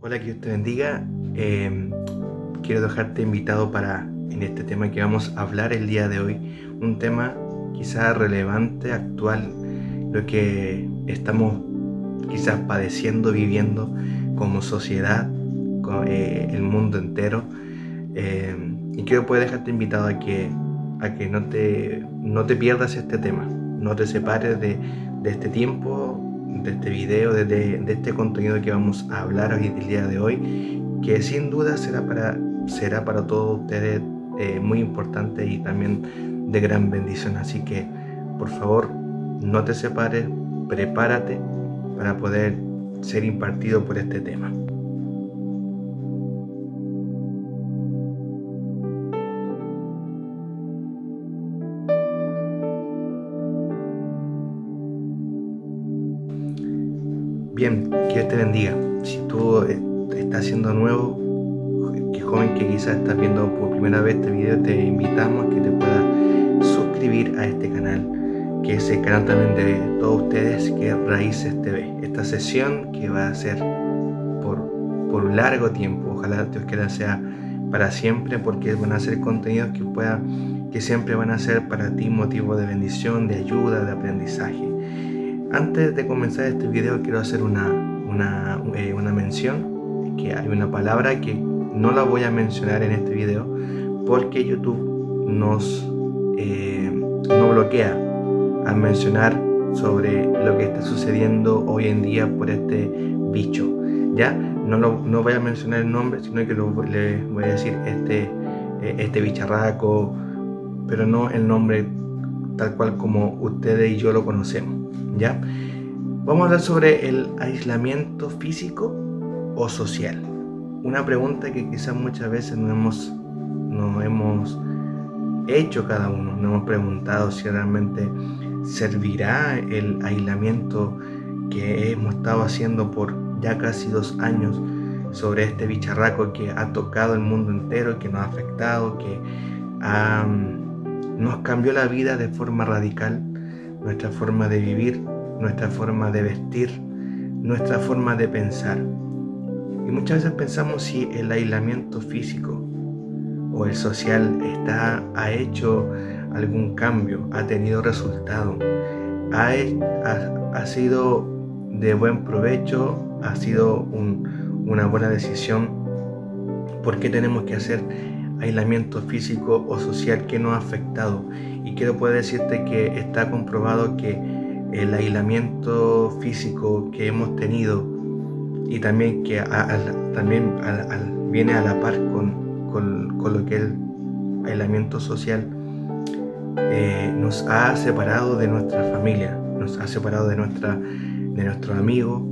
Hola, que Dios te bendiga. Eh, quiero dejarte invitado para en este tema que vamos a hablar el día de hoy. Un tema quizás relevante, actual, lo que estamos quizás padeciendo, viviendo como sociedad, con, eh, el mundo entero. Eh, y quiero poder dejarte invitado a que, a que no, te, no te pierdas este tema, no te separes de, de este tiempo, de este video, de, de, este contenido que vamos a hablar hoy el día de hoy, que sin duda será para, será para todos ustedes eh, muy importante y también de gran bendición. Así que, por favor, no te separes, prepárate para poder ser impartido por este tema. Bien, que Dios te bendiga. Si tú eh, estás siendo nuevo, que joven que quizás estás viendo por primera vez este video, te invitamos a que te puedas suscribir a este canal, que es el canal también de todos ustedes, que es Raíces TV. Esta sesión que va a ser por, por un largo tiempo, ojalá Dios quiera sea para siempre, porque van a ser contenidos que pueda, que siempre van a ser para ti motivo de bendición, de ayuda, de aprendizaje. Antes de comenzar este video quiero hacer una, una, eh, una, mención, que hay una palabra que no la voy a mencionar en este video porque YouTube nos eh, bloquea al mencionar sobre lo que está sucediendo hoy en día por este bicho. Ya no, lo, no voy a mencionar el nombre, sino que lo, le voy a decir este, eh, este bicharraco, pero no el nombre tal cual como ustedes y yo lo conocemos. Vamos a hablar sobre el aislamiento físico o social. Una pregunta que quizás muchas veces no hemos, no hemos hecho cada uno, no hemos preguntado si realmente servirá el aislamiento que hemos estado haciendo por ya casi dos años sobre este bicharraco que ha tocado el mundo entero, que nos ha afectado, que nos cambió la vida de forma radical nuestra forma de vivir, nuestra forma de vestir, nuestra forma de pensar. Y muchas veces pensamos si el aislamiento físico o el social está, ha hecho algún cambio, ha tenido resultado, ha, ha, sido de buen provecho, ha sido una buena decisión. ¿Por qué tenemos que hacer aislamiento físico o social que nos ha afectado? Y quiero poder decirte que está comprobado que el aislamiento físico que hemos tenido y también que también viene a la par con, con, lo que es el aislamiento social, eh, nos ha separado de nuestra familia, nos ha separado de, nuestra, de nuestros amigos,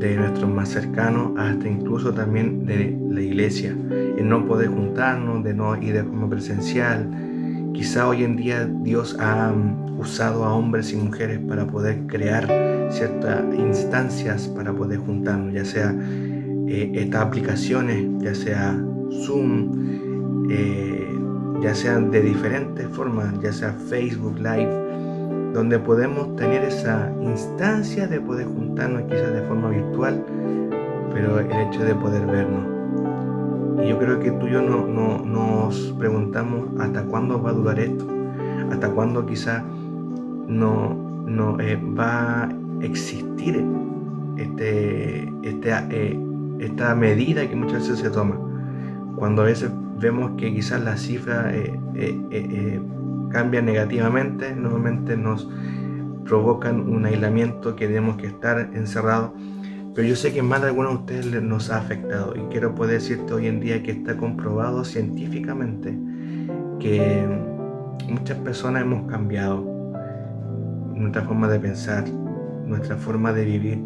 de nuestros más cercanos, hasta incluso también de la iglesia, en no poder juntarnos, de no ir de forma presencial, Quizá hoy en día Dios ha mm, usado a hombres y mujeres para poder crear ciertas instancias para poder juntarnos, ya sea eh, estas aplicaciones, ya sea Zoom, eh, ya sean de diferentes formas, ya sea Facebook Live, donde podemos tener esa instancia de poder juntarnos quizás de forma virtual, pero el hecho de poder vernos. Y yo creo que tú y yo no, nos preguntamos hasta cuándo va a durar esto, hasta cuándo quizá no, no eh, va a existir este, este, eh, esta medida que muchas veces se toma. Cuando a veces vemos que quizás las cifras eh, cambian negativamente, normalmente nos provocan un aislamiento que tenemos que estar encerrados pero yo sé que más de algunos de ustedes nos ha afectado y quiero poder decirte hoy en día que está comprobado científicamente que muchas personas hemos cambiado nuestra forma de pensar, nuestra forma de vivir,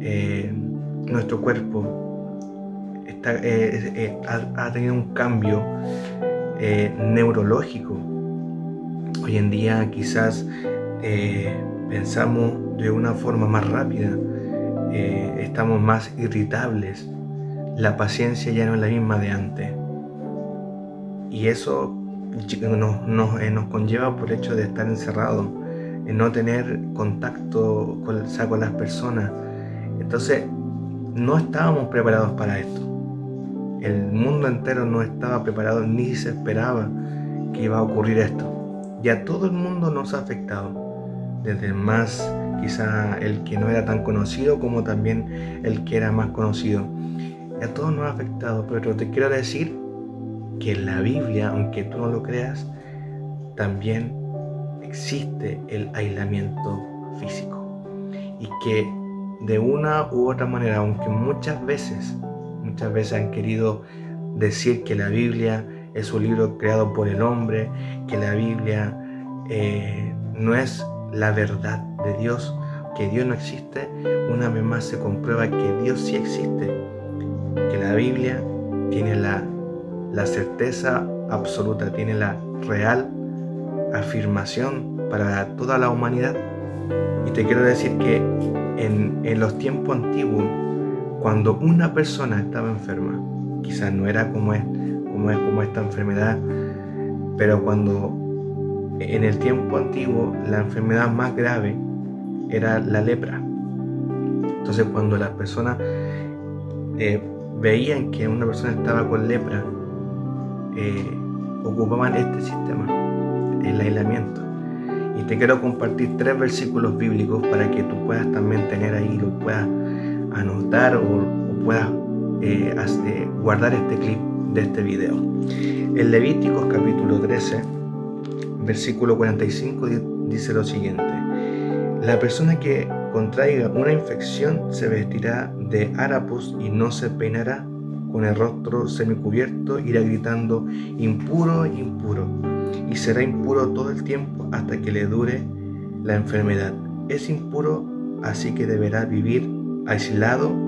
eh, nuestro cuerpo eh, eh, ha, tenido un cambio neurológico. Hoy en día quizás pensamos de una forma más rápida, eh, estamos más irritables, la paciencia ya no es la misma de antes. Y eso nos, nos, eh, nos conlleva por el hecho de estar encerrado, en no tener contacto con, con las personas. Entonces no estábamos preparados para esto. El mundo entero no estaba preparado ni se esperaba que iba a ocurrir esto. Y a todo el mundo nos ha afectado, desde el más, quizá el que no era tan conocido, como también el que era más conocido. A todos nos ha afectado, pero te quiero decir que en la Biblia, aunque tú no lo creas, también existe el aislamiento físico. Y que de una u otra manera, aunque muchas veces, muchas veces han querido decir que la Biblia es un libro creado por el hombre, que la Biblia eh, no es la verdad de Dios, que Dios no existe, una vez más se comprueba que Dios sí existe, que la Biblia tiene la, la certeza absoluta, tiene la real afirmación para toda la humanidad. Y te quiero decir que en, en los tiempos antiguos, cuando una persona estaba enferma, quizás no era como es como es como esta enfermedad, pero cuando en el tiempo antiguo la enfermedad más grave era la lepra. Entonces cuando las personas eh, veían que una persona estaba con lepra, eh, ocupaban este sistema, el aislamiento. Y te quiero compartir tres versículos bíblicos para que tú puedas también tener ahí, lo puedas anotar o, puedas eh, guardar este clip de este video. En Levíticos capítulo 13, versículo 45 dice lo siguiente. La persona que contraiga una infección se vestirá de harapos y no se peinará, con el rostro semicubierto irá gritando impuro, impuro, y será impuro todo el tiempo hasta que le dure la enfermedad. Es impuro, así que deberá vivir aislado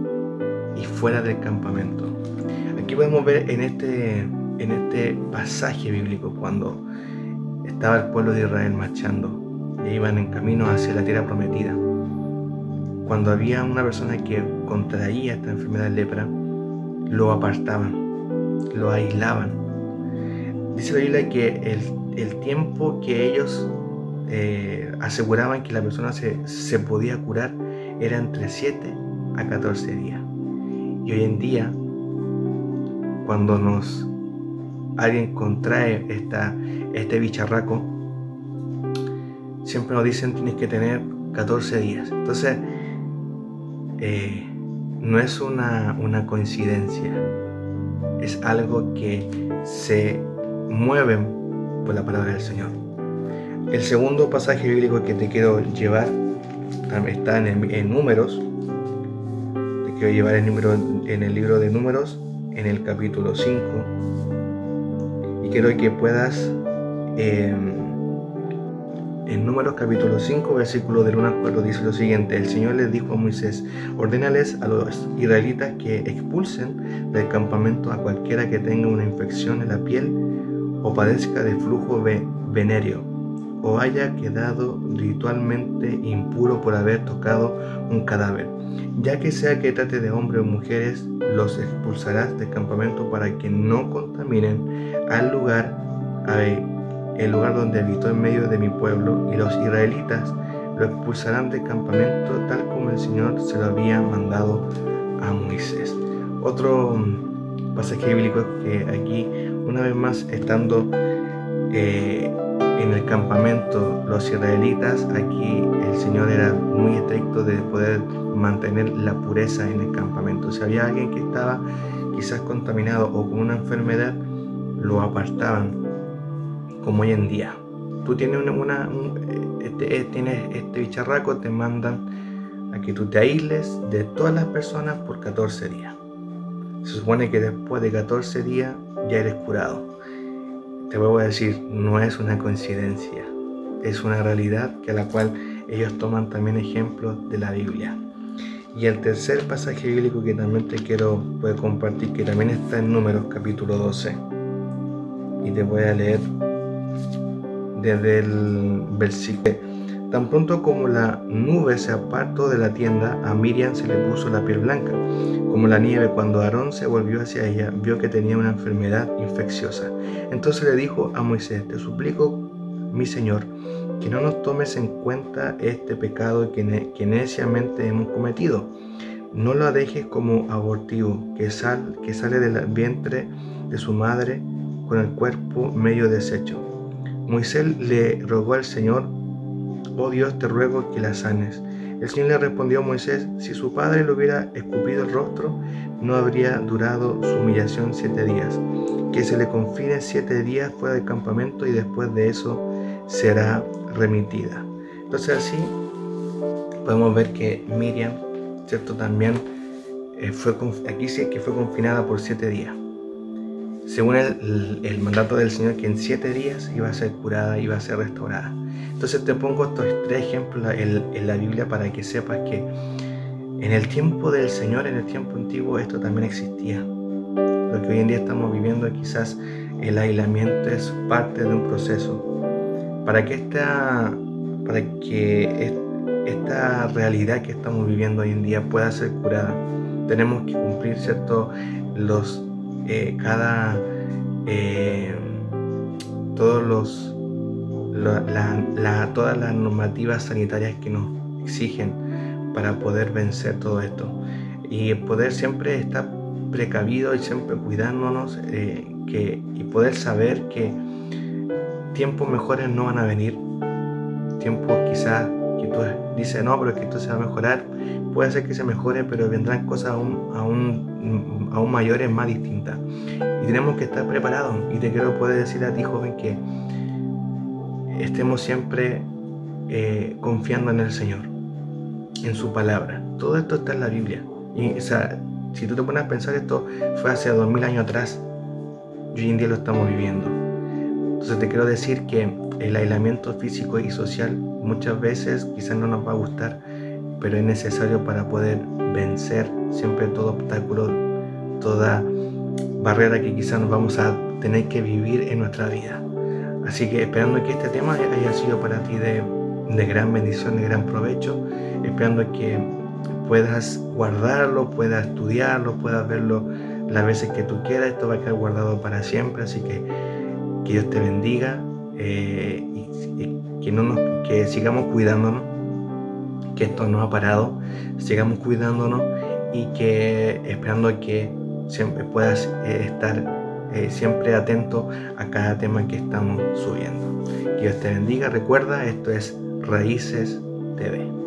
y fuera del campamento. Aquí podemos ver en este, en este pasaje bíblico cuando estaba el pueblo de Israel marchando e iban en camino hacia la tierra prometida. Cuando había una persona que contraía esta enfermedad de lepra, lo apartaban, lo aislaban. Dice la Biblia que el, tiempo que ellos eh, aseguraban que la persona se, se podía curar era entre 7 a 14 días. Hoy en día cuando nos alguien contrae esta, este bicharraco, siempre nos dicen tienes que tener 14 días. Entonces, eh, no es una, una, coincidencia, es algo que se mueve por la palabra del Señor. El segundo pasaje bíblico que te quiero llevar está en, en números. Te quiero llevar el, número, en el libro de números en el capítulo 5 y quiero que puedas em, en números capítulo 5 versículo del 1 al 4 dice lo siguiente. El Señor les dijo a Moisés ordénales a los israelitas que expulsen del campamento a cualquiera que tenga una infección en la piel o padezca de flujo venéreo o haya quedado ritualmente impuro por haber tocado un cadáver ya que sea que trate de hombres o mujeres, los expulsarás del campamento para que no contaminen al lugar, el lugar donde habitó en medio de mi pueblo, y los israelitas lo expulsarán del campamento tal como el Señor se lo había mandado a Moisés. Otro mm, pasaje bíblico que aquí, una vez más, estando eh, campamento los israelitas, aquí el Señor era muy estricto de poder mantener la pureza en el campamento. Si había alguien que estaba quizás contaminado o con una enfermedad, lo apartaban, como hoy en día. Tú tienes, este, eh, este bicharraco, te mandan a que tú te aísles de todas las personas por 14 días. Se supone que después de 14 días ya eres curado. Te voy a decir, no es una coincidencia, es una realidad que la cual ellos toman también ejemplos de la Biblia. Y el tercer pasaje bíblico que también te quiero pues, compartir, que también está en Números capítulo 12. Y te voy a leer desde el versículo. Tan pronto como la nube se apartó de la tienda, a Miriam se le puso la piel blanca, como la nieve. Cuando Aarón se volvió hacia ella, vio que tenía una enfermedad infecciosa. Entonces le dijo a Moisés, te suplico, mi Señor, que no nos tomes en cuenta este pecado que, neciamente hemos cometido. no lo dejes como abortivo, que, sal, que sale del vientre de su madre con el cuerpo medio deshecho. Moisés le rogó al Señor, oh Dios, te ruego que la sanes. El Señor le respondió a Moisés, si su padre le hubiera escupido el rostro, no habría durado su humillación siete días. Que se le confine siete días fuera del campamento y después de eso será remitida. Entonces así podemos ver que Miriam ¿cierto? También eh, fue, aquí sí que fue confinada por siete días. Según el, mandato del Señor, que en siete días iba a ser curada, iba a ser restaurada. Entonces te pongo estos tres ejemplos en, la Biblia para que sepas que en el tiempo del Señor, en el tiempo antiguo, esto también existía. Lo que hoy en día estamos viviendo, quizás el aislamiento es parte de un proceso. Para que esta, para que esta realidad que estamos viviendo hoy en día pueda ser curada. Tenemos que cumplir, ¿cierto? Los, eh, cada, eh, todos los, todas las normativas sanitarias que nos exigen para poder vencer todo esto. Y poder siempre estar precavido y siempre cuidándonos eh, que, y poder saber que tiempos mejores no van a venir, tiempos quizás que tú dices, no, pero es que esto se va a mejorar, puede ser que se mejore, pero vendrán cosas aún, aún, aún mayores, más distintas. Y tenemos que estar preparados. Y te quiero poder decir a ti, joven, que estemos siempre eh, confiando en el Señor, en su palabra. Todo esto está en la Biblia. Y, o sea, si tú te pones a pensar, esto fue hace dos mil años atrás. Y hoy en día lo estamos viviendo. Entonces te quiero decir que el aislamiento físico y social muchas veces quizás no nos va a gustar, pero es necesario para poder vencer siempre todo obstáculo, toda barrera que quizás nos vamos a tener que vivir en nuestra vida. Así que esperando que este tema haya sido para ti de, gran bendición, de gran provecho, esperando que puedas guardarlo, puedas estudiarlo, puedas verlo las veces que tú quieras, esto va a quedar guardado para siempre, así que que Dios te bendiga eh, que, nos, sigamos cuidándonos, que esto no ha parado, sigamos cuidándonos y que esperando que siempre puedas eh, estar eh, siempre atento a cada tema que estamos subiendo. Dios te bendiga, recuerda, esto es Raíces TV.